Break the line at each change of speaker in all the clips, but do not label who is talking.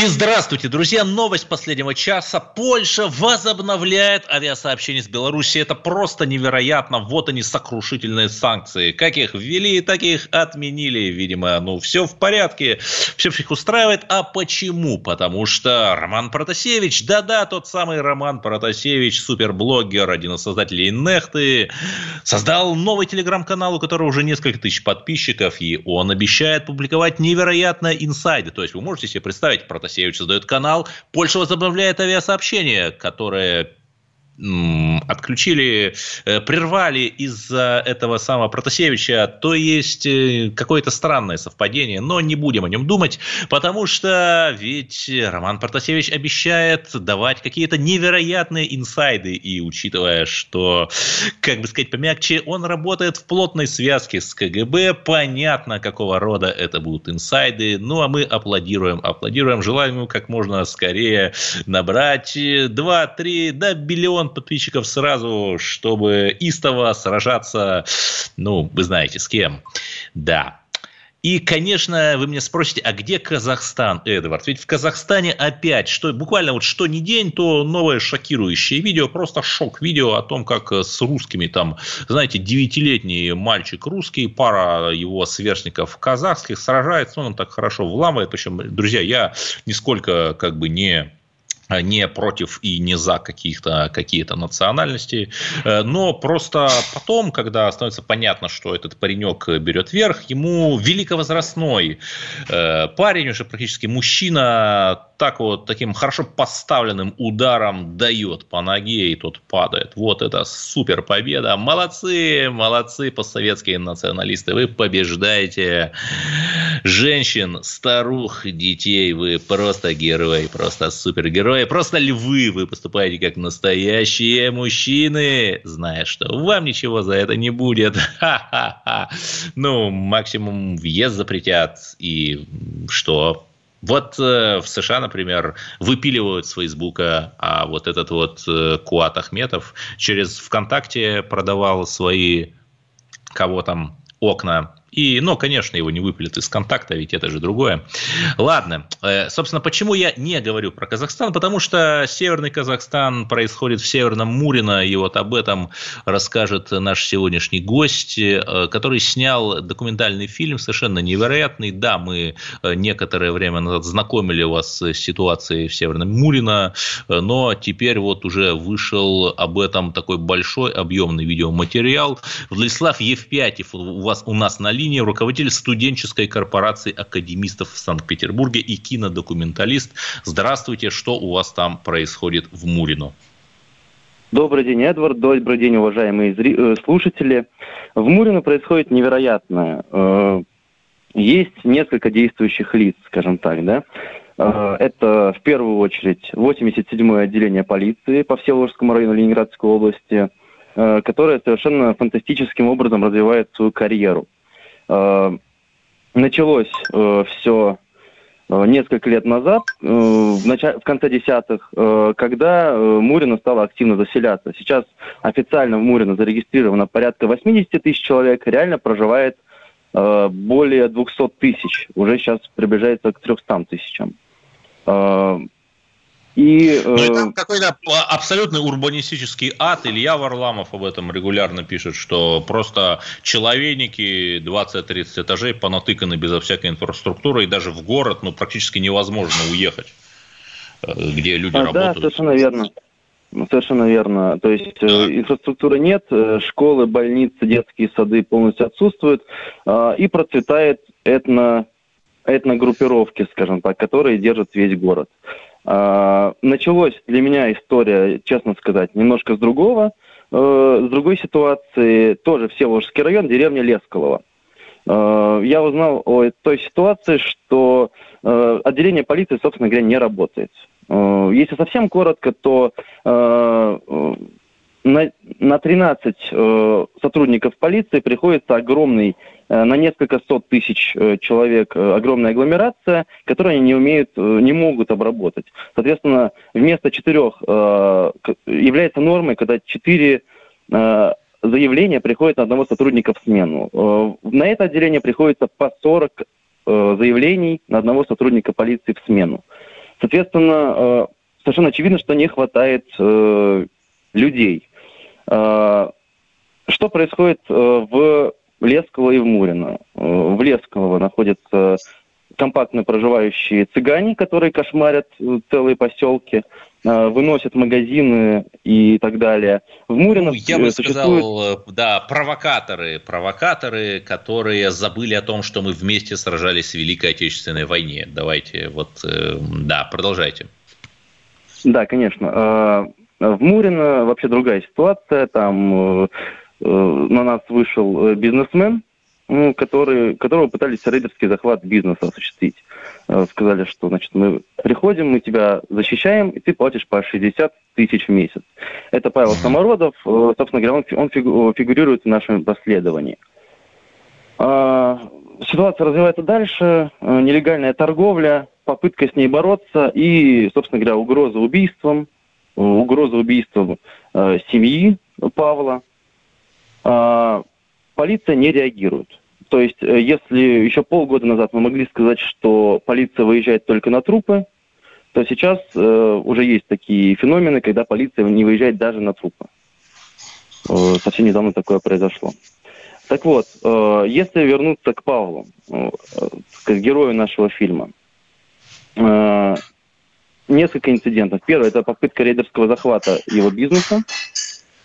И здравствуйте, друзья! Новость последнего часа. Польша возобновляет авиасообщение с Беларусью. Это просто невероятно. Вот они, сокрушительные санкции. Как их ввели, так их отменили. Видимо, ну, все в порядке. Все всех устраивает. А почему? Потому что Роман Протасевич, да-да, тот самый Роман Протасевич, суперблогер, один из создателей Нехты, создал новый телеграм-канал, у которого уже несколько тысяч подписчиков, и он обещает публиковать невероятные инсайды. То есть вы можете себе представить, Протасевич Протасевич создает канал. Польша возобновляет авиасообщение, которое отключили, э, прервали из-за этого самого Протасевича, то есть э, какое-то странное совпадение, но не будем о нем думать, потому что ведь Роман Протасевич обещает давать какие-то невероятные инсайды, и учитывая, что, как бы сказать помягче, он работает в плотной связке с КГБ, понятно, какого рода это будут инсайды, ну а мы аплодируем, аплодируем, желаем ему как можно скорее набрать 2-3, да, биллион миллион подписчиков сразу, чтобы истово сражаться, ну, вы знаете, с кем. Да. И, конечно, вы меня спросите, а где Казахстан, Эдвард? Ведь в Казахстане опять, что буквально вот что ни день, то новое шокирующее видео, просто шок видео о том, как с русскими там, знаете, девятилетний мальчик русский, пара его сверстников казахских сражается, он так хорошо вламывает. Причем, друзья, я нисколько как бы не не против и не за каких-то какие-то национальности, э, но просто потом, когда становится понятно, что этот паренек берет верх, ему великовозрастной э, парень, уже практически мужчина, так вот таким хорошо поставленным ударом дает по ноге, и тот падает. Вот это супер победа. Молодцы, молодцы постсоветские националисты. Вы побеждаете женщин, старух, детей. Вы просто герои, просто супергерои. Просто львы. Вы поступаете как настоящие мужчины, зная, что вам ничего за это не будет. Ха-ха-ха. Ну, максимум въезд запретят. И что? Вот э, в США, например, выпиливают с Фейсбука, а вот этот вот э, Куат Ахметов через ВКонтакте продавал свои кого там окна и, ну, конечно, его не выпилят из контакта, ведь это же другое. Ладно, э, собственно, почему я не говорю про Казахстан? Потому что Северный Казахстан происходит в Северном Мурино, и вот об этом расскажет наш сегодняшний гость, э, который снял документальный фильм, совершенно невероятный. Да, мы э, некоторое время назад знакомили вас с ситуацией в Северном Мурино, но теперь вот уже вышел об этом такой большой объемный видеоматериал. Владислав Евпятьев у вас у нас на линии, руководитель студенческой корпорации академистов в Санкт-Петербурге и кинодокументалист. Здравствуйте, что у вас там происходит в Мурино?
Добрый день, Эдвард. Добрый день, уважаемые э, слушатели. В Мурино происходит невероятное. Э, есть несколько действующих лиц, скажем так, да. Э, это в первую очередь 87-е отделение полиции по Всеволожскому району Ленинградской области, которое совершенно фантастическим образом развивает свою карьеру. Э, началось э, все э, несколько лет назад, в, начале, в конце десятых, когда Мурино стало активно заселяться. Сейчас официально в Мурино зарегистрировано порядка 80 тысяч человек, реально проживает более 200 тысяч, уже сейчас приближается к 300 тысячам.
И, ну и там какой-то абсолютный урбанистический ад. Илья Варламов об этом регулярно пишет, что просто человейники 20-30 этажей понатыканы безо всякой инфраструктуры, и даже в город ну, практически невозможно уехать, э, где люди а, работают.
Да, совершенно верно. Совершенно верно. То есть э, инфраструктуры нет, э, школы, больницы, детские сады полностью отсутствуют, а, и процветает этно, этногруппировки, скажем так, которые держат весь город. А, началось для меня история, честно сказать, немножко с другого, э, с другой ситуации, тоже Всеволожский район, деревня Лесколова. Э, я узнал о той ситуации, что э, отделение полиции, собственно говоря, не работает. Если совсем коротко, то на, на 13 э, сотрудников полиции приходится огромный, э, на несколько сот тысяч э, человек э, огромная агломерация, которую они не умеют, э, не могут обработать. Соответственно, вместо четырех э, является нормой, когда четыре э, заявления приходят на одного сотрудника в смену. Э, на это отделение приходится по 40 э, заявлений на одного сотрудника полиции в смену. Соответственно, э, совершенно очевидно, что не хватает э, людей. Э, что происходит э, в Лесково и в Мурино? Э, в Лесково находятся компактно проживающие цыгане, которые кошмарят целые поселки, выносят магазины и так далее.
В Мурино ну, я бы существует... сказал, да, провокаторы, провокаторы, которые забыли о том, что мы вместе сражались в Великой Отечественной войне. Давайте, вот, да, продолжайте.
Да, конечно. В Мурино вообще другая ситуация. Там э, э, на нас вышел э, бизнесмен, который, которого пытались рейдерский захват бизнеса осуществить. Сказали, что значит, мы приходим, мы тебя защищаем, и ты платишь по 60 тысяч в месяц. Это Павел Самородов. Собственно говоря, он, он фигурирует в нашем расследовании. А, ситуация развивается дальше. Нелегальная торговля, попытка с ней бороться и, собственно говоря, угроза убийством – угроза убийства э, семьи Павла, э, полиция не реагирует. То есть, э, если еще полгода назад мы могли сказать, что полиция выезжает только на трупы, то сейчас э, уже есть такие феномены, когда полиция не выезжает даже на трупы. Э, совсем недавно такое произошло. Так вот, э, если вернуться к Павлу, э, к герою нашего фильма, э, несколько инцидентов. Первое – это попытка рейдерского захвата его бизнеса.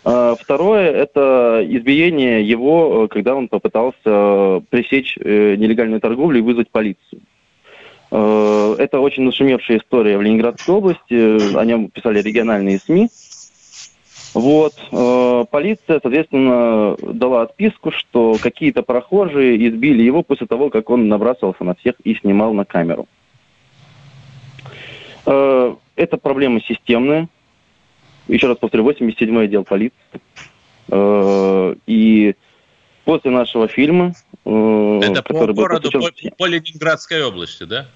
А, второе – это избиение его, э, когда он попытался пресечь э, нелегальную торговлю и вызвать полицию. Э, это очень нашумевшая история в Ленинградской области, о нем писали региональные СМИ. Вот. Полиция, соответственно, дала отписку, что какие-то прохожие избили его после того, как он набрасывался на всех и снимал на камеру. Э, это проблема системная. Еще раз повторю, 87-й отдел полиции. Э, и после нашего фильма...
Э, это по городу, по, по Ленинградской области, да?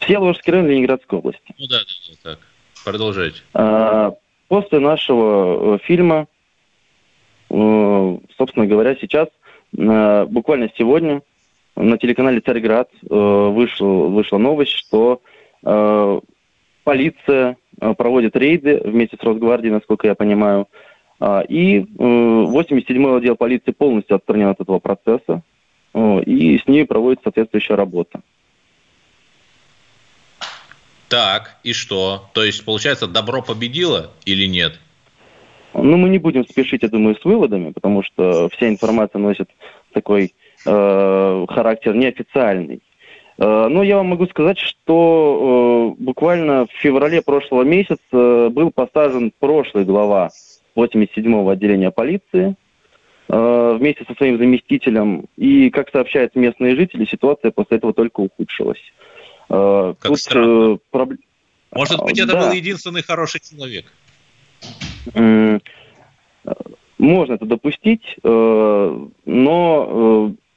Всеволожский район Ленинградской области. Ну да, да, да, так. Продолжайте. После нашего фильма, собственно говоря, сейчас, буквально сегодня, на телеканале «Царьград» вышла, вышла новость, что полиция э, проводит рейды вместе с Росгвардией, насколько я понимаю. А, и 87-й э, отдел полиции полностью отстранен от этого процесса, и с ней проводится соответствующая работа.
Так, и что? То есть, получается, добро победило или нет?
Ну, мы не будем спешить, я думаю, с выводами, потому что вся информация носит такой э, характер неофициальный. Э, но я вам могу сказать, что э, буквально в феврале прошлого месяца был посажен прошлый глава 87-го отделения полиции э, вместе со своим заместителем. И, как сообщают местные жители, ситуация после этого только ухудшилась.
Как Тут, странно. Проб... Может быть, это да. был единственный хороший человек?
Можно это допустить, но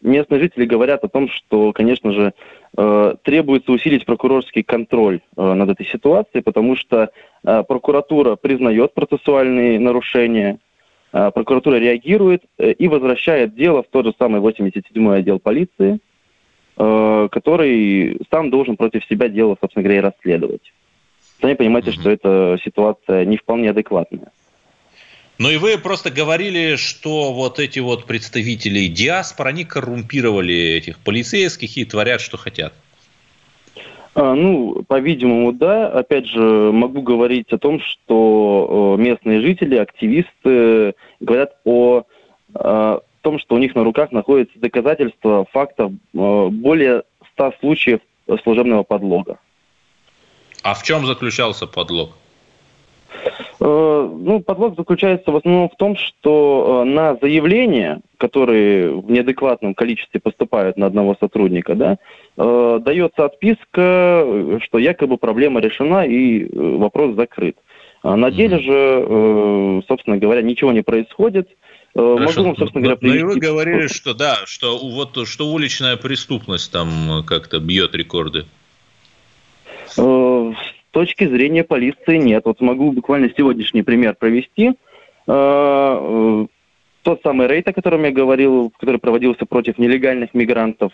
местные жители говорят о том, что, конечно же, требуется усилить прокурорский контроль э, над этой ситуацией, потому что э, прокуратура признает процессуальные нарушения, прокуратура реагирует и возвращает дело в тот же самый 87-й отдел полиции, который сам должен против себя дело, собственно говоря, и расследовать. Сами понимаете, mm-hmm. что эта ситуация не вполне адекватная.
Ну и вы просто говорили, что вот эти вот представители диаспор, они коррумпировали этих полицейских и творят, что хотят.
А, ну, по-видимому, да. Опять же, могу говорить о том, что э, местные жители, активисты говорят о, о том, что у них на руках находятся доказательства фактов э, более ста случаев служебного подлога.
А в чем заключался подлог?
Э, ну, подлог заключается в основном в том, что э, на заявления, которые в неадекватном количестве поступают на одного сотрудника, да, э, дается отписка, что якобы проблема решена и вопрос закрыт. А на деле же, собственно говоря, ничего не происходит.
Хорошо. Могу вам, собственно говоря, привести... Ну и вы говорили, что да, что вот что уличная преступность там как-то бьет рекорды.
Точки зрения полиции нет. Вот могу буквально сегодняшний пример провести. Тот самый рейд, о котором я говорил, который проводился против нелегальных мигрантов,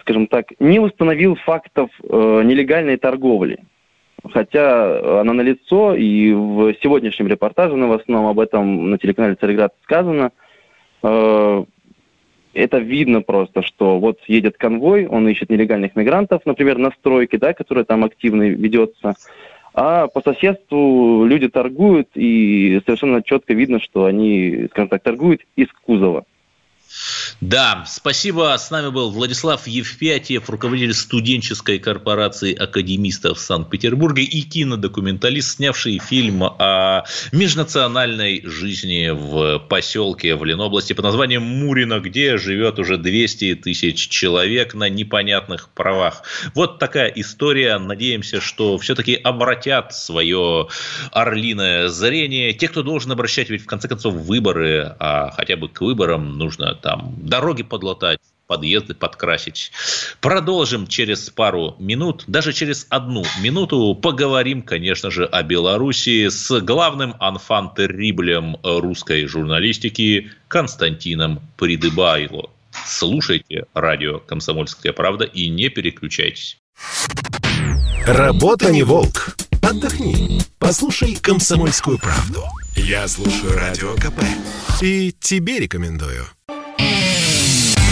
скажем так, не установил фактов э, нелегальной торговли. Хотя она налицо, и в сегодняшнем репортаже новостном об этом на телеканале «Царьград» сказано. Это видно просто, что вот едет конвой, он ищет нелегальных мигрантов, например, на стройке, да, которая там активно ведется, а по соседству люди торгуют, и совершенно четко видно, что они, скажем так, торгуют из кузова.
Да, спасибо. С нами был Владислав Евпятьев, руководитель студенческой корпорации академистов Санкт-Петербурга и кинодокументалист, снявший фильм о межнациональной жизни в поселке в Ленобласти под названием Мурино, где живет уже 200 тысяч человек на непонятных правах. Вот такая история. Надеемся, что все-таки обратят свое орлиное зрение. Те, кто должен обращать, ведь в конце концов выборы, а хотя бы к выборам нужно там дороги подлатать, подъезды подкрасить. Продолжим через пару минут, даже через одну минуту поговорим, конечно же, о Беларуси с главным анфан-терриблем русской журналистики Константином Придыбайло. Слушайте радио «Комсомольская правда» и не переключайтесь.
Работа не волк. Отдохни. Послушай «Комсомольскую правду». Я слушаю радио КП. И тебе рекомендую.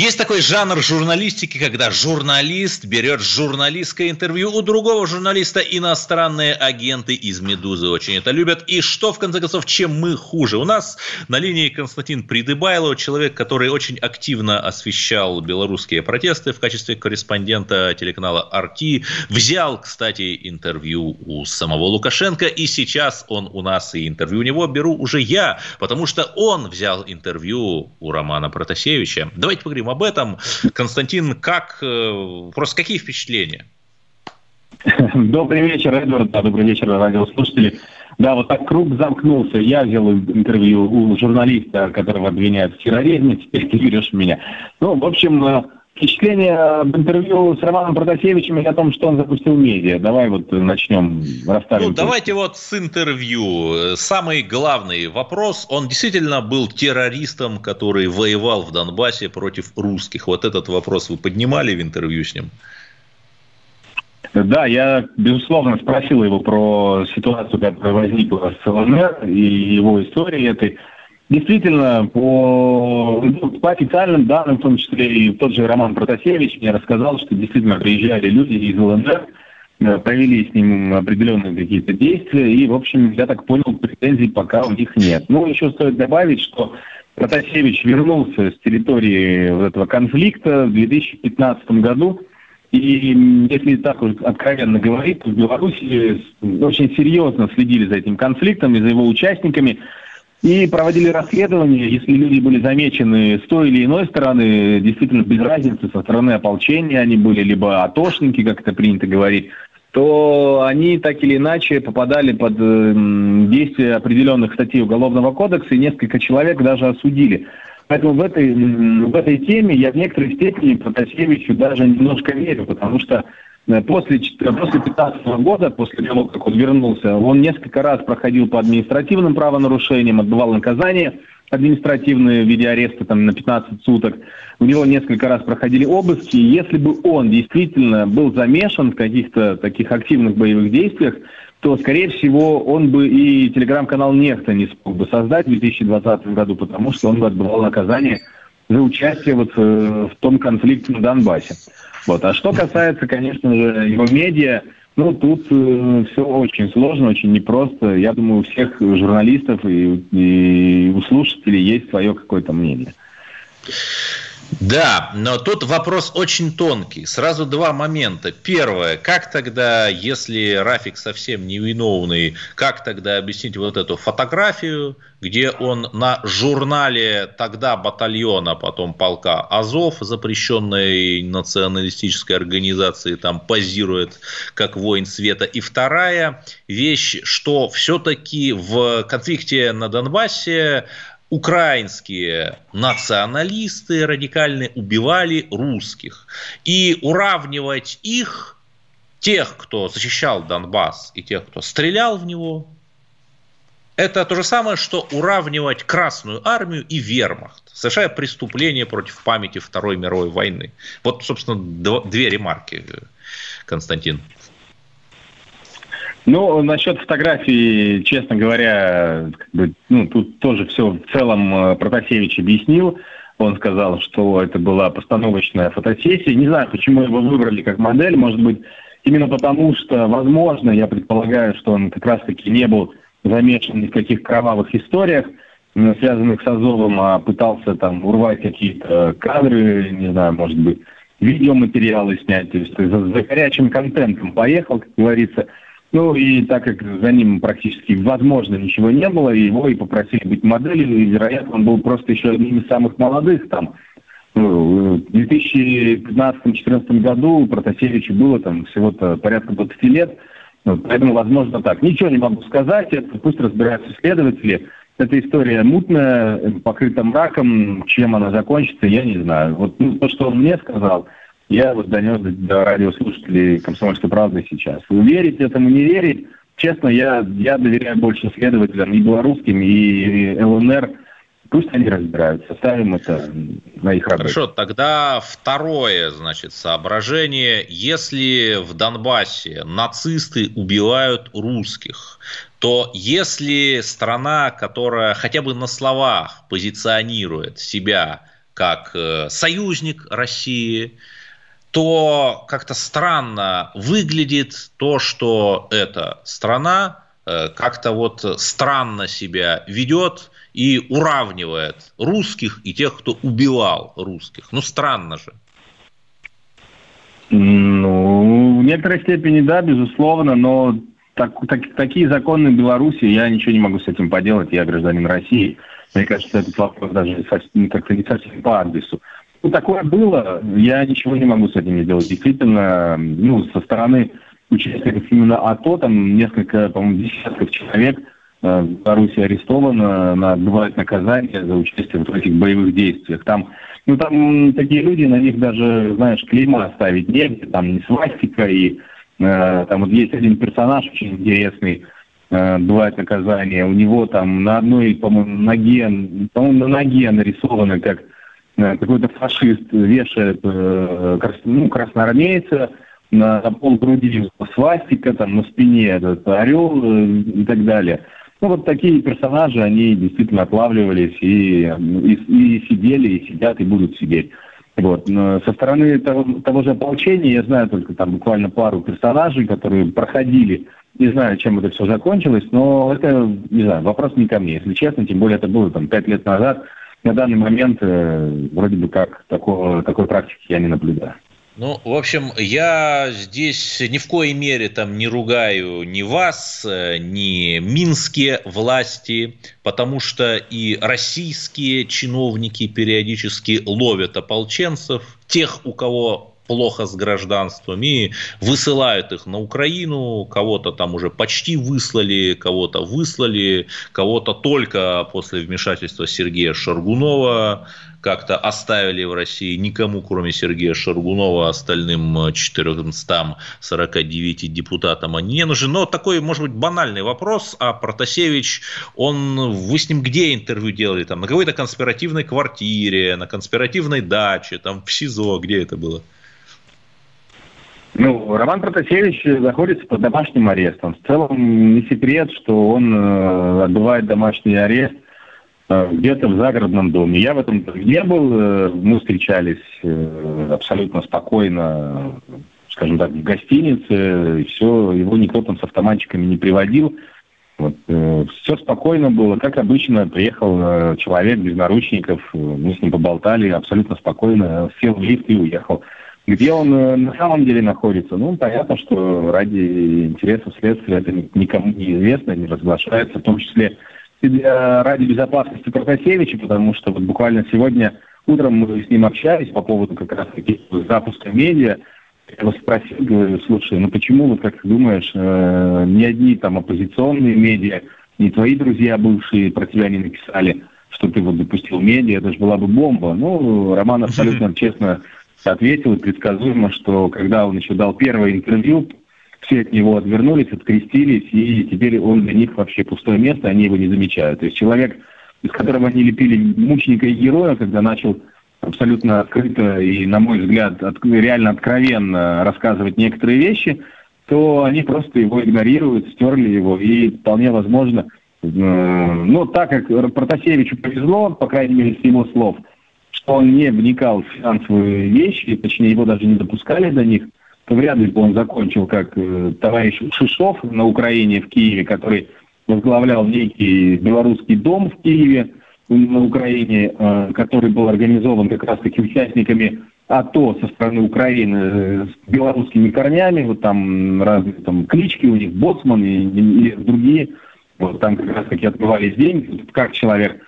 Есть такой жанр журналистики, когда журналист берет журналистское интервью у другого журналиста. Иностранные агенты из «Медузы» очень это любят. И что, в конце концов, чем мы хуже? У нас на линии Константин Придыбайло, человек, который очень активно освещал белорусские протесты в качестве корреспондента телеканала «Арти». Взял, кстати, интервью у самого Лукашенко. И сейчас он у нас, и интервью у него беру уже я, потому что он взял интервью у Романа Протасевича. Давайте поговорим об этом. Константин, как, э, просто какие впечатления?
Добрый вечер, Эдвард, да, добрый вечер, радиослушатели. Да, вот так круг замкнулся. Я взял интервью у журналиста, которого обвиняют в терроризме, теперь ты берешь меня. Ну, в общем, э, Впечатление об интервью с Романом Протасевичем и о том, что он запустил медиа. Давай вот начнем расставим.
Ну, давайте вот с интервью. Самый главный вопрос. Он действительно был террористом, который воевал в Донбассе против русских. Вот этот вопрос вы поднимали в интервью с ним?
Да, я, безусловно, спросил его про ситуацию, которая возникла с ЛНР и его истории этой. Действительно, по, по официальным данным, в том числе и тот же Роман Протасевич мне рассказал, что действительно приезжали люди из ЛНР, э, провели с ним определенные какие-то действия, и, в общем, я так понял, претензий пока у них нет. Ну, еще стоит добавить, что Протасевич вернулся с территории вот этого конфликта в 2015 году, и если так откровенно говорить, в Беларуси очень серьезно следили за этим конфликтом и за его участниками – и проводили расследование, если люди были замечены с той или иной стороны, действительно без разницы, со стороны ополчения они были, либо атошники, как это принято говорить, то они так или иначе попадали под э, действие определенных статей Уголовного кодекса, и несколько человек даже осудили. Поэтому в этой, в этой теме я в некоторой степени Протасевичу даже немножко верю, потому что после, после 15 года, после того, как он вернулся, он несколько раз проходил по административным правонарушениям, отбывал наказание административные в виде ареста там, на 15 суток. У него несколько раз проходили обыски. Если бы он действительно был замешан в каких-то таких активных боевых действиях, то, скорее всего, он бы и телеграм-канал «Нехта» не смог бы создать в 2020 году, потому что он бы отбывал наказание за участие вот э, в том конфликте на Донбассе. Вот. А что касается, конечно же, его медиа, ну, тут э, все очень сложно, очень непросто. Я думаю, у всех журналистов и, и у слушателей есть свое какое-то мнение.
Да, но тут вопрос очень тонкий. Сразу два момента. Первое, как тогда, если Рафик совсем невиновный, как тогда объяснить вот эту фотографию, где он на журнале тогда батальона, потом полка Азов, запрещенной националистической организации, там позирует как воин света. И вторая вещь, что все-таки в конфликте на Донбассе украинские националисты радикальные убивали русских. И уравнивать их, тех, кто защищал Донбасс, и тех, кто стрелял в него, это то же самое, что уравнивать Красную Армию и Вермахт, совершая преступление против памяти Второй мировой войны. Вот, собственно, две ремарки, Константин.
Ну, насчет фотографии, честно говоря, как бы, ну, тут тоже все в целом э, Протасевич объяснил. Он сказал, что это была постановочная фотосессия. Не знаю, почему его выбрали как модель. Может быть, именно потому, что, возможно, я предполагаю, что он как раз-таки не был замешан ни в каких кровавых историях, связанных с Азовом, а пытался там урвать какие-то кадры, не знаю, может быть, видеоматериалы снять. То есть за горячим контентом поехал, как говорится – ну и так как за ним практически возможно ничего не было, его и попросили быть моделью, и, вероятно, он был просто еще одним из самых молодых там. Ну, в 2015-2014 году Протасевичу было там всего-то порядка 20 лет, вот, поэтому, возможно, так. Ничего не могу сказать, это пусть разбираются следователи. Эта история мутная, покрыта мраком, чем она закончится, я не знаю. Вот ну, то, что он мне сказал – я вот донес до радиослушателей «Комсомольской правды» сейчас. Вы верите этому, не верить? Честно, я, я доверяю больше следователям и белорусским, и ЛНР. Пусть они разбираются, ставим это на их работу.
Хорошо, тогда второе, значит, соображение. Если в Донбассе нацисты убивают русских, то если страна, которая хотя бы на словах позиционирует себя как э, союзник России, то как-то странно выглядит то, что эта страна э, как-то вот странно себя ведет и уравнивает русских и тех, кто убивал русских. Ну, странно же.
Ну, в некоторой степени, да, безусловно, но так, так, такие законы в Беларуси, я ничего не могу с этим поделать, я гражданин России. Мне кажется, этот вопрос даже как-то не совсем по адресу. Ну, такое было, я ничего не могу с этим не делать. Действительно, ну, со стороны участников именно АТО, там несколько, по-моему, десятков человек э, в Беларуси арестовано, на, отбывают наказание за участие в этих боевых действиях. Там, ну, там такие люди, на них даже, знаешь, клейма оставить негде, там не свастика, и э, там вот есть один персонаж очень интересный, э, отбывает наказание, у него там на одной, по-моему, ноге, по-моему, на ноге нарисовано как Э, какой-то фашист вешает э, ну, красноармейца на, на пол груди свастика, там на спине этот орел э, и так далее. Ну, вот такие персонажи, они действительно отлавливались и, и, и сидели, и сидят, и будут сидеть. Вот. Но со стороны того, того же ополчения я знаю только там буквально пару персонажей, которые проходили. Не знаю, чем это все закончилось, но это, не знаю, вопрос не ко мне, если честно, тем более это было там пять лет назад на данный момент э, вроде бы как такого, такой практики я не наблюдаю.
Ну, в общем, я здесь ни в коей мере там не ругаю ни вас, э, ни минские власти, потому что и российские чиновники периодически ловят ополченцев, тех, у кого плохо с гражданством и высылают их на Украину, кого-то там уже почти выслали, кого-то выслали, кого-то только после вмешательства Сергея Шаргунова как-то оставили в России никому, кроме Сергея Шаргунова, остальным 449 депутатам они не нужны. Но такой, может быть, банальный вопрос, а Протасевич, он, вы с ним где интервью делали? Там, на какой-то конспиративной квартире, на конспиративной даче, там в СИЗО, где это было?
Ну, Роман Протасевич находится под домашним арестом. В целом не секрет, что он э, отбывает домашний арест э, где-то в загородном доме. Я в этом не был. Э, мы встречались э, абсолютно спокойно, скажем так, в гостинице. И все, его никто там с автоматчиками не приводил. Вот, э, все спокойно было, как обычно, приехал э, человек без наручников, э, мы с ним поболтали абсолютно спокойно, сел в лифт и уехал. Где он э, на самом деле находится? Ну, понятно, что ради интересов следствия это никому не известно, не разглашается, в том числе и для, ради безопасности Протасевича, потому что вот буквально сегодня утром мы с ним общались по поводу как раз таки запуска медиа, я его спросил, говорю, слушай, ну почему, вот как ты думаешь, э, ни одни там оппозиционные медиа, ни твои друзья бывшие про тебя не написали, что ты вот допустил медиа, это же была бы бомба. Ну, Роман абсолютно честно ответил и предсказуемо, что когда он еще дал первое интервью, все от него отвернулись, открестились, и теперь он для них вообще пустое место, они его не замечают. То есть человек, из которого они лепили мученика и героя, когда начал абсолютно открыто и, на мой взгляд, от, реально откровенно рассказывать некоторые вещи, то они просто его игнорируют, стерли его, и вполне возможно, э, ну, так как Протасевичу повезло, по крайней мере, с его слов, что он не вникал в финансовые вещи, точнее, его даже не допускали до них, то вряд ли бы он закончил как э, товарищ Шишов на Украине, в Киеве, который возглавлял некий белорусский дом в Киеве, на Украине, э, который был организован как раз-таки участниками АТО со стороны Украины э, с белорусскими корнями, вот там разные там клички у них, Боцман и, и другие, вот там как раз-таки отбывались деньги, как человек э,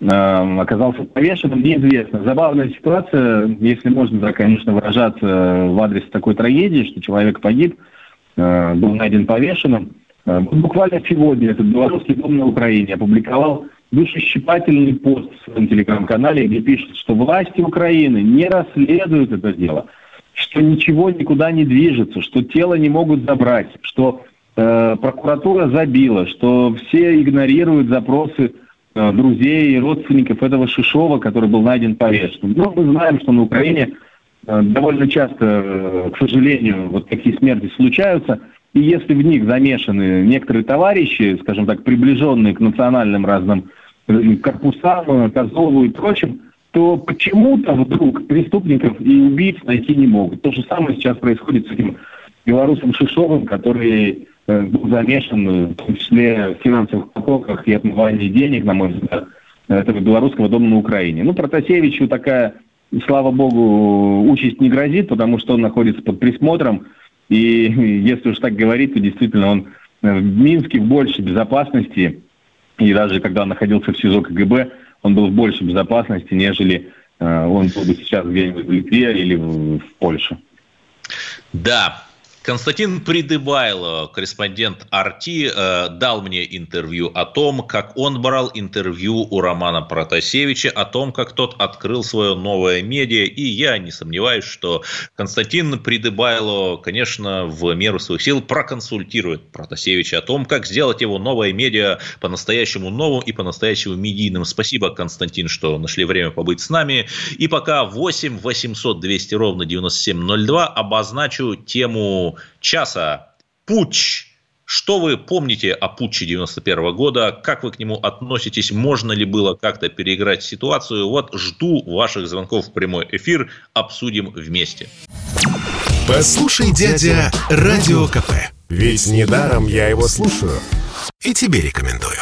оказался повешенным, неизвестно. Забавная ситуация, если можно, да, конечно, выражаться в адрес такой трагедии, что человек погиб, э, был найден повешенным. Э, буквально сегодня этот белорусский дом на Украине опубликовал душещипательный пост в своем телеграм-канале, где пишет, что власти Украины не расследуют это дело, что ничего никуда не движется, что тело не могут забрать, что э, прокуратура забила, что все игнорируют запросы э, друзей и родственников этого Шишова, который был найден повешенным. Ну, мы знаем, что на Украине э, довольно часто, э, к сожалению, вот такие смерти случаются – и если в них замешаны некоторые товарищи, скажем так, приближенные к национальным разным э, корпусам, Козлову и прочим, то почему-то вдруг преступников и убийц найти не могут. То же самое сейчас происходит с этим белорусом Шишовым, который э, был замешан э, в том числе в финансовых потоках и отмывании денег, на мой взгляд, этого белорусского дома на Украине. Ну, Протасевичу такая, слава богу, участь не грозит, потому что он находится под присмотром и если уж так говорить, то действительно он э, в Минске в большей безопасности, и даже когда он находился в СИЗО КГБ, он был в большей безопасности, нежели э, он был бы сейчас где-нибудь в Литве или в, в Польше.
Да, Константин Придыбайло, корреспондент Арти, э, дал мне интервью о том, как он брал интервью у Романа Протасевича, о том, как тот открыл свое новое медиа. И я не сомневаюсь, что Константин Придыбайло, конечно, в меру своих сил проконсультирует Протасевича о том, как сделать его новое медиа по-настоящему новым и по-настоящему медийным. Спасибо, Константин, что нашли время побыть с нами. И пока 8 800 200 ровно 9702 обозначу тему часа. Путч. Что вы помните о путче 91 года? Как вы к нему относитесь? Можно ли было как-то переиграть ситуацию? Вот жду ваших звонков в прямой эфир. Обсудим вместе.
Послушай, дядя, Радио КП. Ведь недаром я его слушаю. И тебе рекомендую.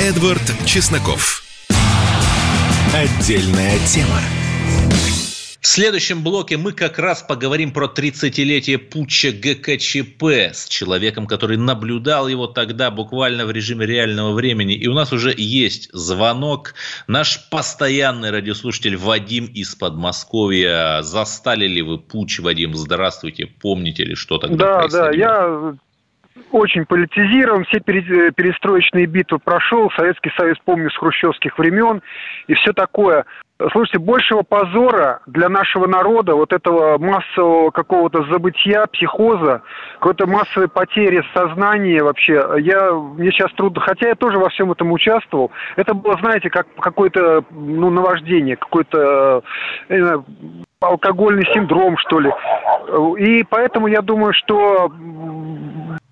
Эдвард Чесноков. Отдельная тема.
В следующем блоке мы как раз поговорим про 30-летие путча ГКЧП с человеком, который наблюдал его тогда буквально в режиме реального времени. И у нас уже есть звонок. Наш постоянный радиослушатель Вадим из Подмосковья. Застали ли вы путч, Вадим? Здравствуйте. Помните ли, что тогда
Да,
происходило?
да, я очень политизирован, все перестроечные битвы прошел, Советский Союз помню с хрущевских времен и все такое. Слушайте, большего позора для нашего народа, вот этого массового какого-то забытия, психоза, какой-то массовой потери сознания вообще, я, мне сейчас трудно, хотя я тоже во всем этом участвовал, это было, знаете, как какое-то, ну, наваждение, какой-то, знаю, алкогольный синдром, что ли. И поэтому я думаю, что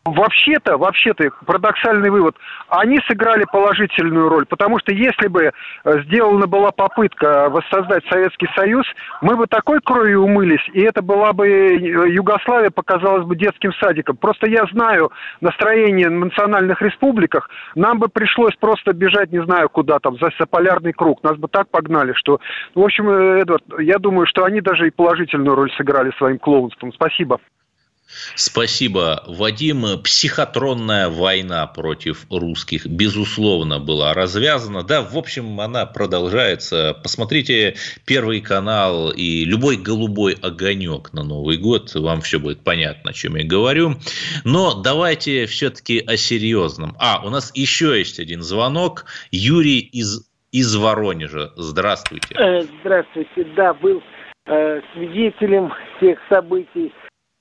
Вообще-то, вообще-то, парадоксальный вывод, они сыграли положительную роль, потому что если бы э, сделана была попытка воссоздать Советский Союз, мы бы такой кровью умылись, и это была бы э, Югославия показалась бы детским садиком. Просто я знаю настроение в национальных республиках, нам бы пришлось просто бежать, не знаю куда там, за полярный круг, нас бы так погнали, что, в общем, э, Эдвард, я думаю, что они даже и положительную роль сыграли своим клоунством. Спасибо.
Спасибо, Вадим. Психотронная война против русских, безусловно, была развязана. Да, в общем, она продолжается. Посмотрите Первый канал и любой голубой огонек на Новый год. Вам все будет понятно, о чем я говорю. Но давайте все-таки о серьезном. А, у нас еще есть один звонок. Юрий из, из Воронежа. Здравствуйте.
Э, здравствуйте. Да, был э, свидетелем тех событий,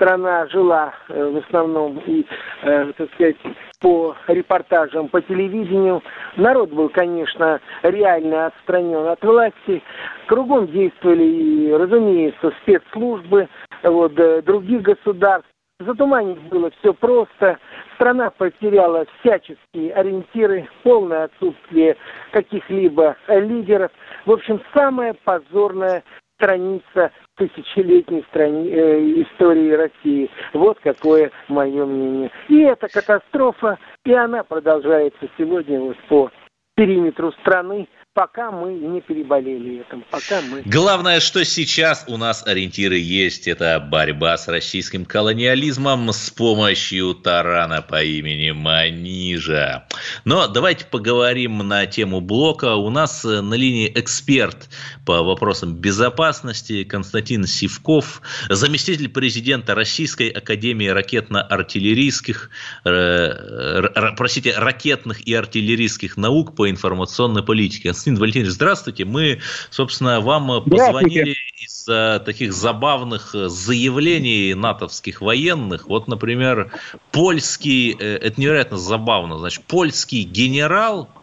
страна жила э, в основном и, э, так сказать, по репортажам по телевидению. Народ был, конечно, реально отстранен от власти. Кругом действовали, и, разумеется, спецслужбы вот, э, других государств. Затуманить было все просто. Страна потеряла всяческие ориентиры, полное отсутствие каких-либо лидеров. В общем, самая позорная страница тысячелетней страни... э, истории России. Вот какое мое мнение. И эта катастрофа, и она продолжается сегодня вот по периметру страны пока мы не переболели этим, пока мы...
Главное, что сейчас у нас ориентиры есть, это борьба с российским колониализмом с помощью тарана по имени Манижа. Но давайте поговорим на тему блока. У нас э, на линии эксперт по вопросам безопасности Константин Сивков, заместитель президента Российской Академии ракетно-артиллерийских, э, простите, ракетных и артиллерийских наук по информационной политике. Константин Валентинович, здравствуйте. Мы, собственно, вам позвонили из таких забавных э, заявлений натовских военных. Вот, например, польский, э, это невероятно забавно, значит, польский генерал Э,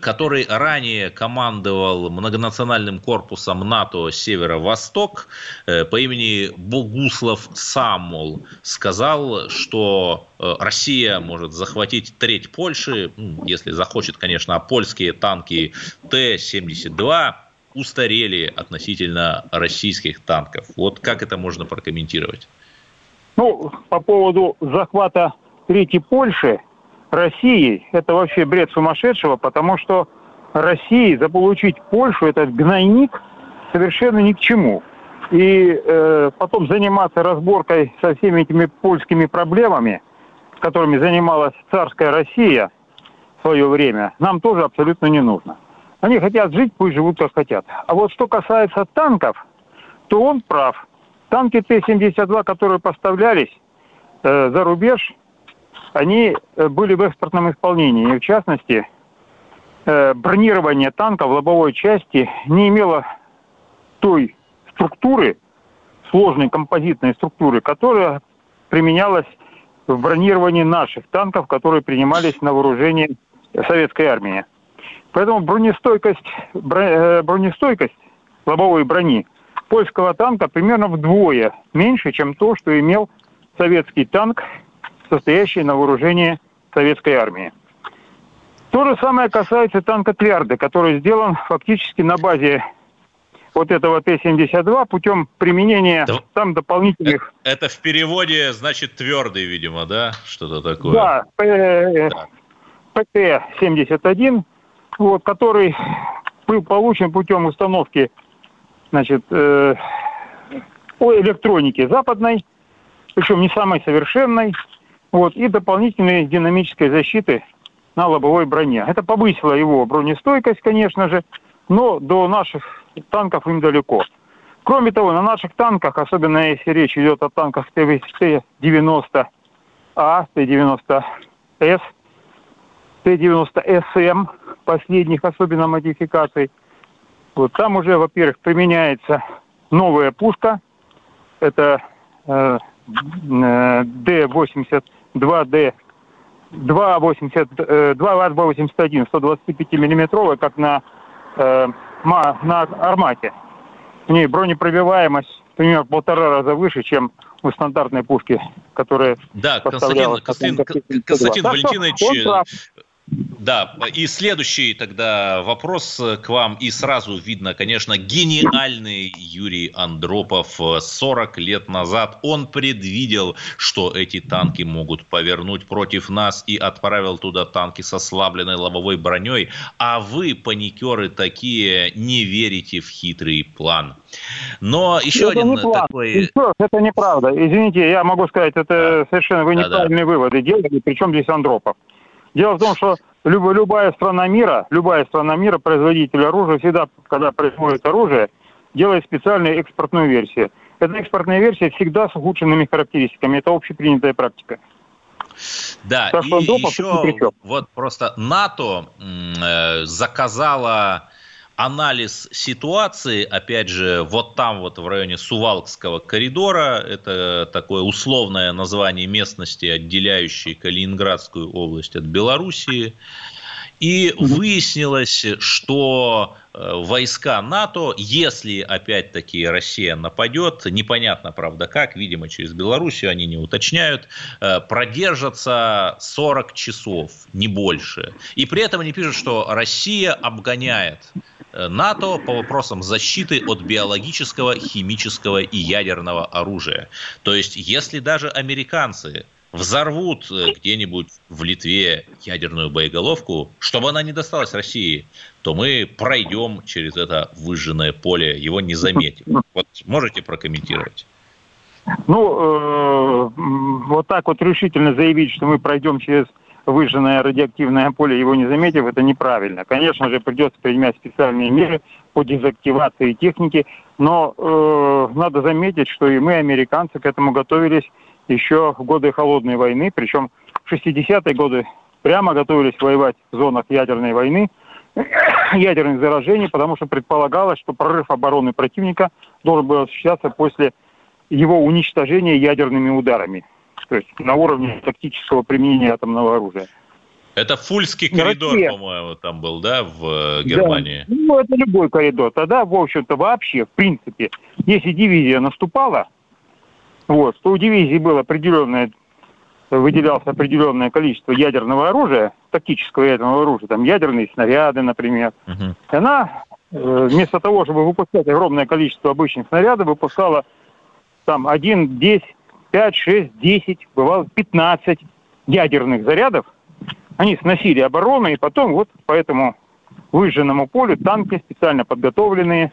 который ранее командовал многонациональным корпусом НАТО «Северо-Восток» э, по имени Богуслав Самол, сказал, что э, Россия может захватить треть Польши, если захочет, конечно, а польские танки Т-72 устарели относительно российских танков. Вот как это можно прокомментировать?
Ну, по поводу захвата Третьей Польши, Россией, это вообще бред сумасшедшего, потому что России заполучить Польшу, этот гнойник, совершенно ни к чему. И э, потом заниматься разборкой со всеми этими польскими проблемами, которыми занималась царская Россия в свое время, нам тоже абсолютно не нужно. Они хотят жить, пусть живут как хотят. А вот что касается танков, то он прав. Танки Т-72, которые поставлялись э, за рубеж, они э, были в экспортном исполнении. И в частности, э, бронирование танка в лобовой части не имело той структуры, сложной композитной структуры, которая применялась в бронировании наших танков, которые принимались на вооружение советской армии. Поэтому бронестойкость, э, бронестойкость лобовой брони польского танка примерно вдвое меньше, чем то, что имел советский танк состоящие на вооружении советской армии. То же самое касается танка Тверды, который сделан фактически на базе вот этого Т-72 путем применения да. там дополнительных...
Это, это в переводе, значит, твердый, видимо, да? Что-то такое.
Да, ПТ-71, вот, который был получен путем установки значит, э, электроники западной, причем не самой совершенной, вот, и дополнительной динамической защиты на лобовой броне. Это повысило его бронестойкость, конечно же, но до наших танков им далеко. Кроме того, на наших танках, особенно если речь идет о танках Т-90А, Т-90С, Т-90СМ, последних особенно модификаций, вот там уже, во-первых, применяется новая пушка, это э, э, Д-80 2D, 2,80, 2,81, 125 миллиметровая, как на, э, на Армате. У нее бронепробиваемость примерно полтора раза выше, чем стандартные пушки, которые
Да, Константин, Константин, Константин Валентинович, да, и следующий тогда вопрос к вам. И сразу видно, конечно, гениальный Юрий Андропов 40 лет назад. Он предвидел, что эти танки могут повернуть против нас и отправил туда танки со ослабленной лобовой броней. А вы, паникеры такие, не верите в хитрый план. Но еще
это
один
не план.
такой...
Еще, это неправда. Извините, я могу сказать, это да. совершенно вы неправильные да, да. выводы делали. Причем здесь Андропов? Дело в том, что любая, любая страна мира, любая страна мира, производитель оружия, всегда, когда производит оружие, делает специальную экспортную версию. Эта экспортная версия всегда с ухудшенными характеристиками. Это общепринятая практика.
Да, так и еще вот просто НАТО э, заказала анализ ситуации, опять же, вот там вот в районе Сувалкского коридора, это такое условное название местности, отделяющей Калининградскую область от Белоруссии, и выяснилось, что э, войска НАТО, если опять-таки Россия нападет, непонятно, правда, как, видимо, через Белоруссию, они не уточняют, э, продержатся 40 часов, не больше. И при этом они пишут, что Россия обгоняет Э, НАТО по вопросам защиты от биологического, химического и ядерного оружия. То есть, если даже американцы взорвут э, где-нибудь в Литве ядерную боеголовку, чтобы она не досталась России, то мы пройдем через это выжженное поле, его не заметим. Вот можете прокомментировать?
Ну, э, вот так вот решительно заявить, что мы пройдем через выжженное радиоактивное поле, его не заметив, это неправильно. Конечно же, придется принимать специальные меры по дезактивации техники, но э, надо заметить, что и мы, американцы, к этому готовились еще в годы холодной войны, причем в 60-е годы прямо готовились воевать в зонах ядерной войны, ядерных заражений, потому что предполагалось, что прорыв обороны противника должен был осуществляться после его уничтожения ядерными ударами то есть на уровне тактического применения атомного оружия.
Это Фульский коридор, по-моему, там был, да, в э, Германии?
Да. Ну, это любой коридор. Тогда, в общем-то, вообще, в принципе, если дивизия наступала, вот, то у дивизии было определенное, выделялось определенное количество ядерного оружия, тактического ядерного оружия, там ядерные снаряды, например. Угу. И она э, вместо того, чтобы выпускать огромное количество обычных снарядов, выпускала там один, десять 5, 6, 10, бывало 15 ядерных зарядов. Они сносили оборону, и потом вот по этому выжженному полю танки специально подготовленные,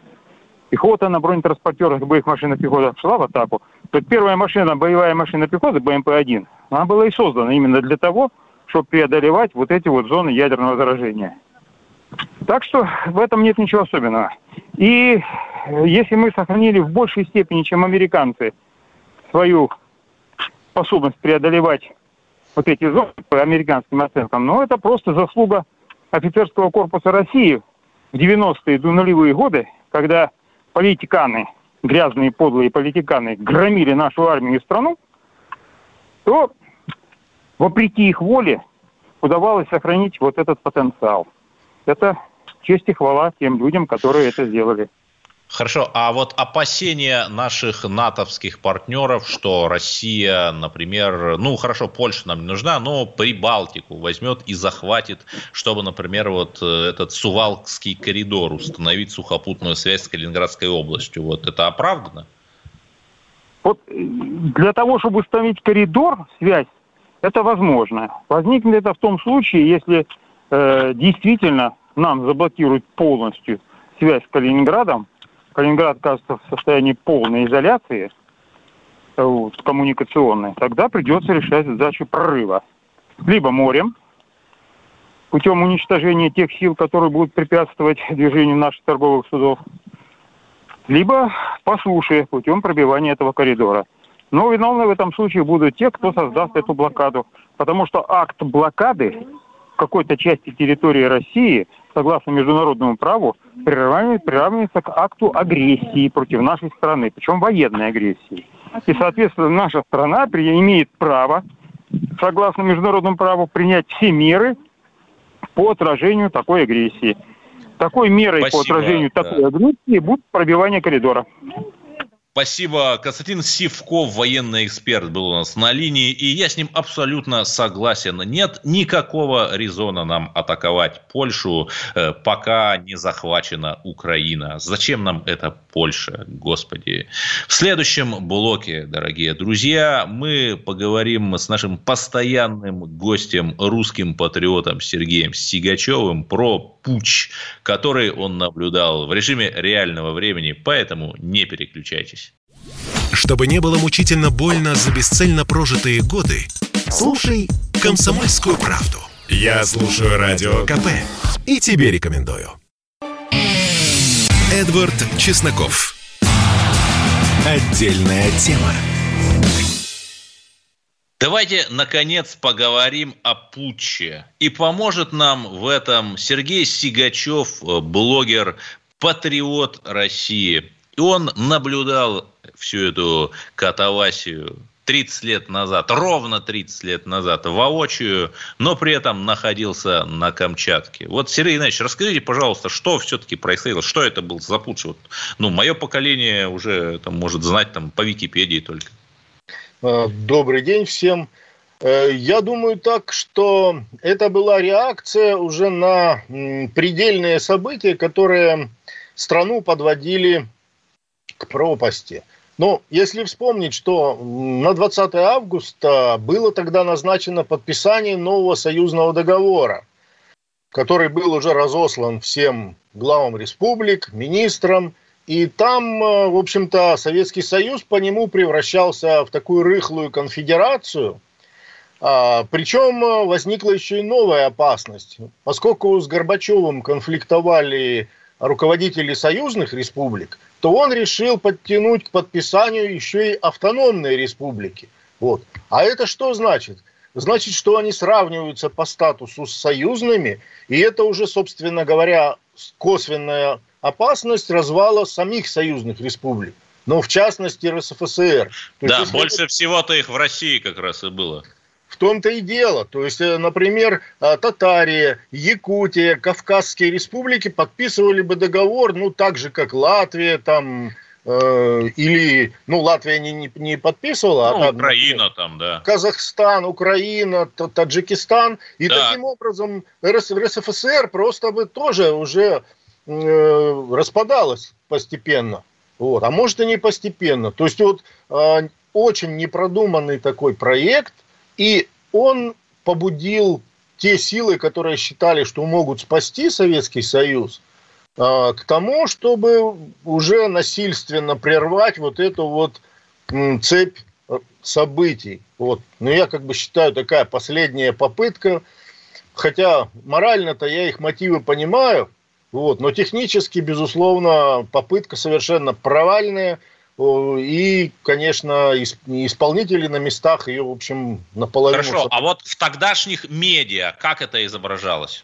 пехота на бронетранспортерах, боевых машинах пехоты шла в атаку. То первая машина, боевая машина пехоты, БМП-1, она была и создана именно для того, чтобы преодолевать вот эти вот зоны ядерного заражения. Так что в этом нет ничего особенного. И если мы сохранили в большей степени, чем американцы, свою способность преодолевать вот эти зоны по американским оценкам, но это просто заслуга офицерского корпуса России в 90-е до нулевые годы, когда политиканы, грязные подлые политиканы громили нашу армию и страну, то вопреки их воле удавалось сохранить вот этот потенциал. Это честь и хвала тем людям, которые это сделали.
Хорошо, а вот опасения наших натовских партнеров, что Россия, например, ну хорошо, Польша нам не нужна, но Прибалтику возьмет и захватит, чтобы, например, вот э, этот Сувалкский коридор установить сухопутную связь с Калининградской областью. Вот это оправдано?
Вот э, для того, чтобы установить коридор, связь, это возможно. Возникнет это в том случае, если э, действительно нам заблокируют полностью связь с Калининградом, Калининград окажется в состоянии полной изоляции вот, коммуникационной, тогда придется решать задачу прорыва. Либо морем, путем уничтожения тех сил, которые будут препятствовать движению наших торговых судов, либо по суше, путем пробивания этого коридора. Но виновны в этом случае будут те, кто создаст эту блокаду. Потому что акт блокады какой-то части территории России, согласно международному праву, приравнивается к акту агрессии против нашей страны, причем военной агрессии. И, соответственно, наша страна имеет право, согласно международному праву, принять все меры по отражению такой агрессии. Такой мерой Спасибо, по отражению да. такой агрессии будет пробивание коридора.
Спасибо. Константин Сивков, военный эксперт, был у нас на линии, и я с ним абсолютно согласен. Нет никакого резона нам атаковать Польшу, э, пока не захвачена Украина. Зачем нам эта Польша, господи? В следующем блоке, дорогие друзья, мы поговорим с нашим постоянным гостем, русским патриотом Сергеем Сигачевым про путь, который он наблюдал в режиме реального времени, поэтому не переключайтесь.
Чтобы не было мучительно больно за бесцельно прожитые годы, слушай «Комсомольскую правду». Я слушаю Радио КП и тебе рекомендую. Эдвард Чесноков. Отдельная тема.
Давайте, наконец, поговорим о путче. И поможет нам в этом Сергей Сигачев, блогер, патриот России. И он наблюдал всю эту катавасию 30 лет назад, ровно 30 лет назад, воочию, но при этом находился на Камчатке. Вот, Сергей Иванович, расскажите, пожалуйста, что все-таки происходило, что это был за путь? Вот, ну, мое поколение уже там, может знать там, по Википедии только.
Э, добрый день всем. Э, я думаю так, что это была реакция уже на предельные события, которые страну подводили к пропасти. Но если вспомнить, что на 20 августа было тогда назначено подписание нового союзного договора, который был уже разослан всем главам республик, министрам, и там, э, в общем-то, Советский Союз по нему превращался в такую рыхлую конфедерацию. А, причем э, возникла еще и новая опасность. Поскольку с Горбачевым конфликтовали руководители союзных республик, то он решил подтянуть к подписанию еще и автономные республики. Вот. А это что значит? Значит, что они сравниваются по статусу с союзными, и это уже, собственно говоря, косвенная опасность развала самих союзных республик, но в частности РСФСР.
То да, есть, больше это... всего-то их в России как раз и было.
Том-то и дело. То есть, э, например, э, Татария, Якутия, Кавказские республики подписывали бы договор, ну, так же, как Латвия, там, э, или, ну, Латвия не, не, не подписывала.
Ну, а, Украина например, там, да.
Казахстан, Украина, Таджикистан. И да. таким образом РС, РСФСР просто бы тоже уже Э, распадалась постепенно. Вот. А может и не постепенно. То есть вот э, очень непродуманный такой проект, и он побудил те силы, которые считали, что могут спасти Советский Союз, э, к тому, чтобы уже насильственно прервать вот эту вот э, цепь событий. Вот. Но я как бы считаю такая последняя попытка, хотя морально-то я их мотивы понимаю, вот. Но технически, безусловно, попытка совершенно провальная. И, конечно, исполнители на местах ее, в общем, наполовину...
Хорошо, а вот в тогдашних медиа как это изображалось?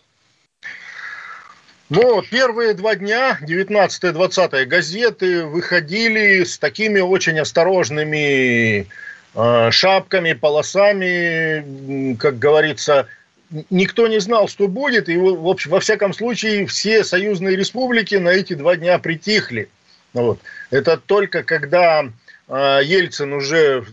Ну, первые два дня, 19-20 газеты выходили с такими очень осторожными э, шапками, полосами, как говорится, никто не знал, что будет, и в общем, во всяком случае все союзные республики на эти два дня притихли. Вот. Это только когда э, Ельцин уже,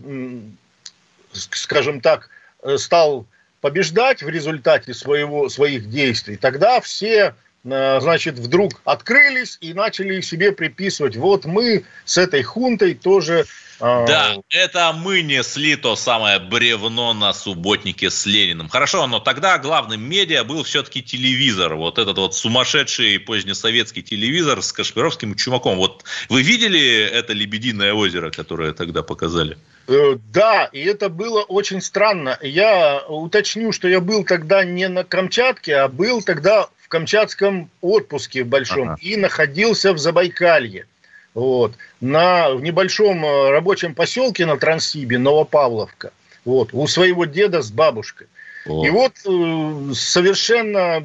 скажем так, стал побеждать в результате своего, своих действий, тогда все э, значит, вдруг открылись и начали себе приписывать, вот мы с этой хунтой тоже
а, да, это мы несли то самое бревно на субботнике с Лениным. Хорошо, но тогда главным медиа был все-таки телевизор. Вот этот вот сумасшедший позднесоветский телевизор с Кашпировским чумаком. Вот вы видели это «Лебединое озеро», которое тогда показали?
Э, да, и это было очень странно. Я уточню, что я был тогда не на Камчатке, а был тогда камчатском отпуске большом ага. и находился в Забайкалье вот, на, в небольшом э, рабочем поселке на Транссибе, Новопавловка, вот, у своего деда с бабушкой. О. И вот э, совершенно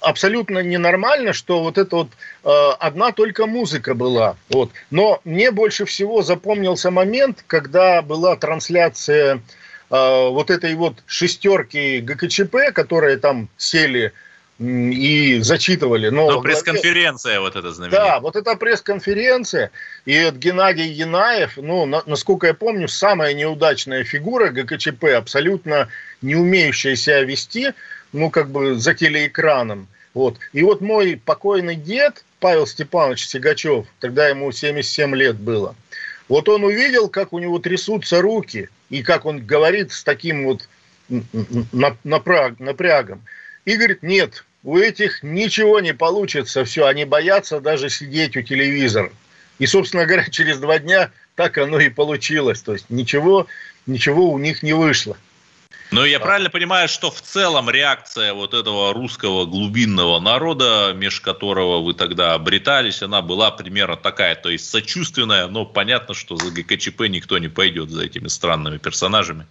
абсолютно ненормально, что вот это вот э, одна только музыка была. Вот. Но мне больше всего запомнился момент, когда была трансляция вот этой вот шестерки ГКЧП, которые там сели и зачитывали.
Но, Но пресс-конференция вот эта знаменитая.
Да, вот эта пресс-конференция, и Геннадий Янаев, ну, на, насколько я помню, самая неудачная фигура ГКЧП, абсолютно не умеющая себя вести, ну, как бы за телеэкраном. Вот. И вот мой покойный дед, Павел Степанович Сигачев, тогда ему 77 лет было, вот он увидел, как у него трясутся руки, и как он говорит с таким вот напрягом. И говорит, нет, у этих ничего не получится, все, они боятся даже сидеть у телевизора. И, собственно говоря, через два дня так оно и получилось. То есть ничего, ничего у них не вышло.
Но я правильно понимаю, что в целом реакция вот этого русского глубинного народа, меж которого вы тогда обретались, она была примерно такая, то есть сочувственная, но понятно, что за ГКЧП никто не пойдет за этими странными персонажами.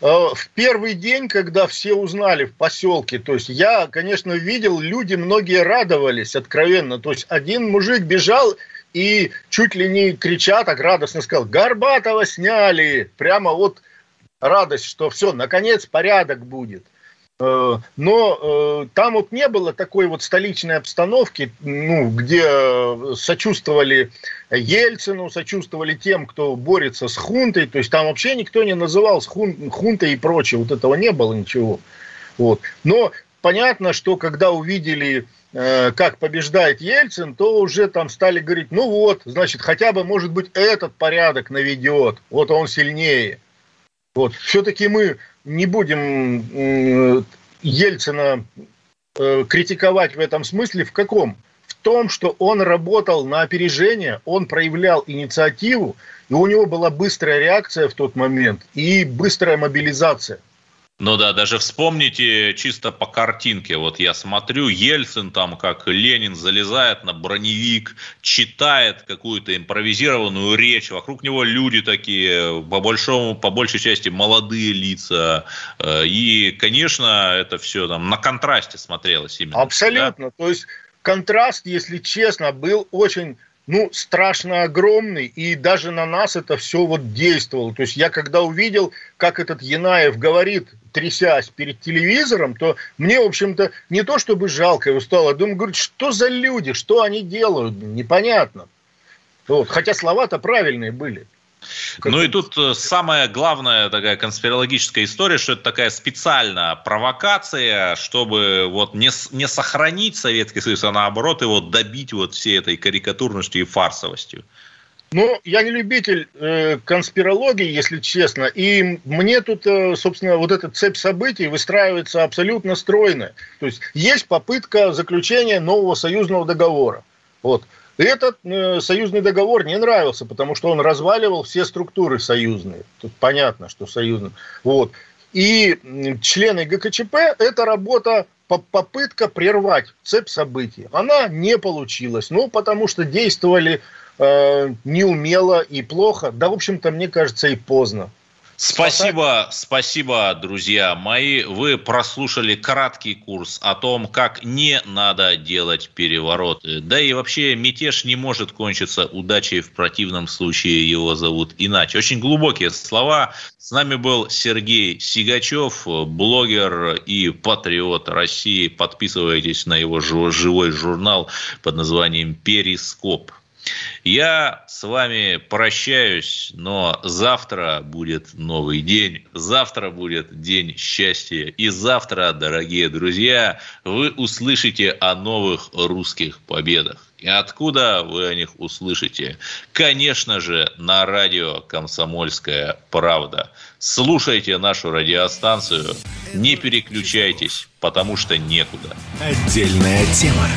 Э, в первый день, когда все узнали в поселке, то есть я, конечно, видел, люди многие радовались откровенно. То есть один мужик бежал и чуть ли не крича так радостно сказал, Горбатова сняли. Прямо вот радость, что все, наконец порядок будет. Э, но э, там вот не было такой вот столичной обстановки, ну, где сочувствовали Ельцину, сочувствовали тем, кто борется с хунтой. То есть там вообще никто не называл хун, хунтой и прочее. Вот этого не было ничего. Вот. Но понятно, что когда увидели, э, как побеждает Ельцин, то уже там стали говорить, ну вот, значит, хотя бы, может быть, этот порядок наведет. Вот он сильнее. Вот. Все-таки мы не будем Ельцина э, критиковать в этом смысле. В каком? В том, что он работал на опережение, он проявлял инициативу, и у него была быстрая реакция в тот момент и быстрая мобилизация.
Ну да, даже вспомните чисто по картинке. Вот я смотрю, Ельцин там, как Ленин залезает на броневик, читает какую-то импровизированную речь. Вокруг него люди такие, по большому, по большей части молодые лица. Э, и, конечно, это все там на контрасте смотрелось именно.
Абсолютно. Да? То есть контраст, если честно, был очень ну, страшно огромный, и даже на нас это все вот действовало. То есть я когда увидел, как этот Янаев говорит, трясясь перед телевизором, то мне, в общем-то, не то чтобы жалко его стало, думаю, говорю, что за люди, что они делают, непонятно. Вот. Хотя слова-то правильные были.
Как ну и тут э, самая главная такая конспирологическая история, что это такая специальная провокация, чтобы вот не, не сохранить Советский Союз, а наоборот его добить вот всей этой карикатурностью и фарсовостью.
Ну, я не любитель э, конспирологии, если честно, и мне тут, э, собственно, вот эта цепь событий выстраивается абсолютно стройно. То есть есть попытка заключения нового союзного договора. Вот. Этот э, союзный договор не нравился, потому что он разваливал все структуры союзные. Тут понятно, что союзные. Вот. И члены ГКЧП – это работа попытка прервать цепь событий. Она не получилась, ну, потому что действовали э, неумело и плохо, да, в общем-то, мне кажется, и поздно.
Спасибо, спасибо, друзья мои. Вы прослушали краткий курс о том, как не надо делать перевороты. Да и вообще мятеж не может кончиться удачей, в противном случае его зовут иначе. Очень глубокие слова. С нами был Сергей Сигачев, блогер и патриот России. Подписывайтесь на его живой журнал под названием «Перископ». Я с вами прощаюсь, но завтра будет новый день, завтра будет день счастья. И завтра, дорогие друзья, вы услышите о новых русских победах. И откуда вы о них услышите? Конечно же, на радио «Комсомольская правда». Слушайте нашу радиостанцию, не переключайтесь, потому что некуда.
Отдельная тема.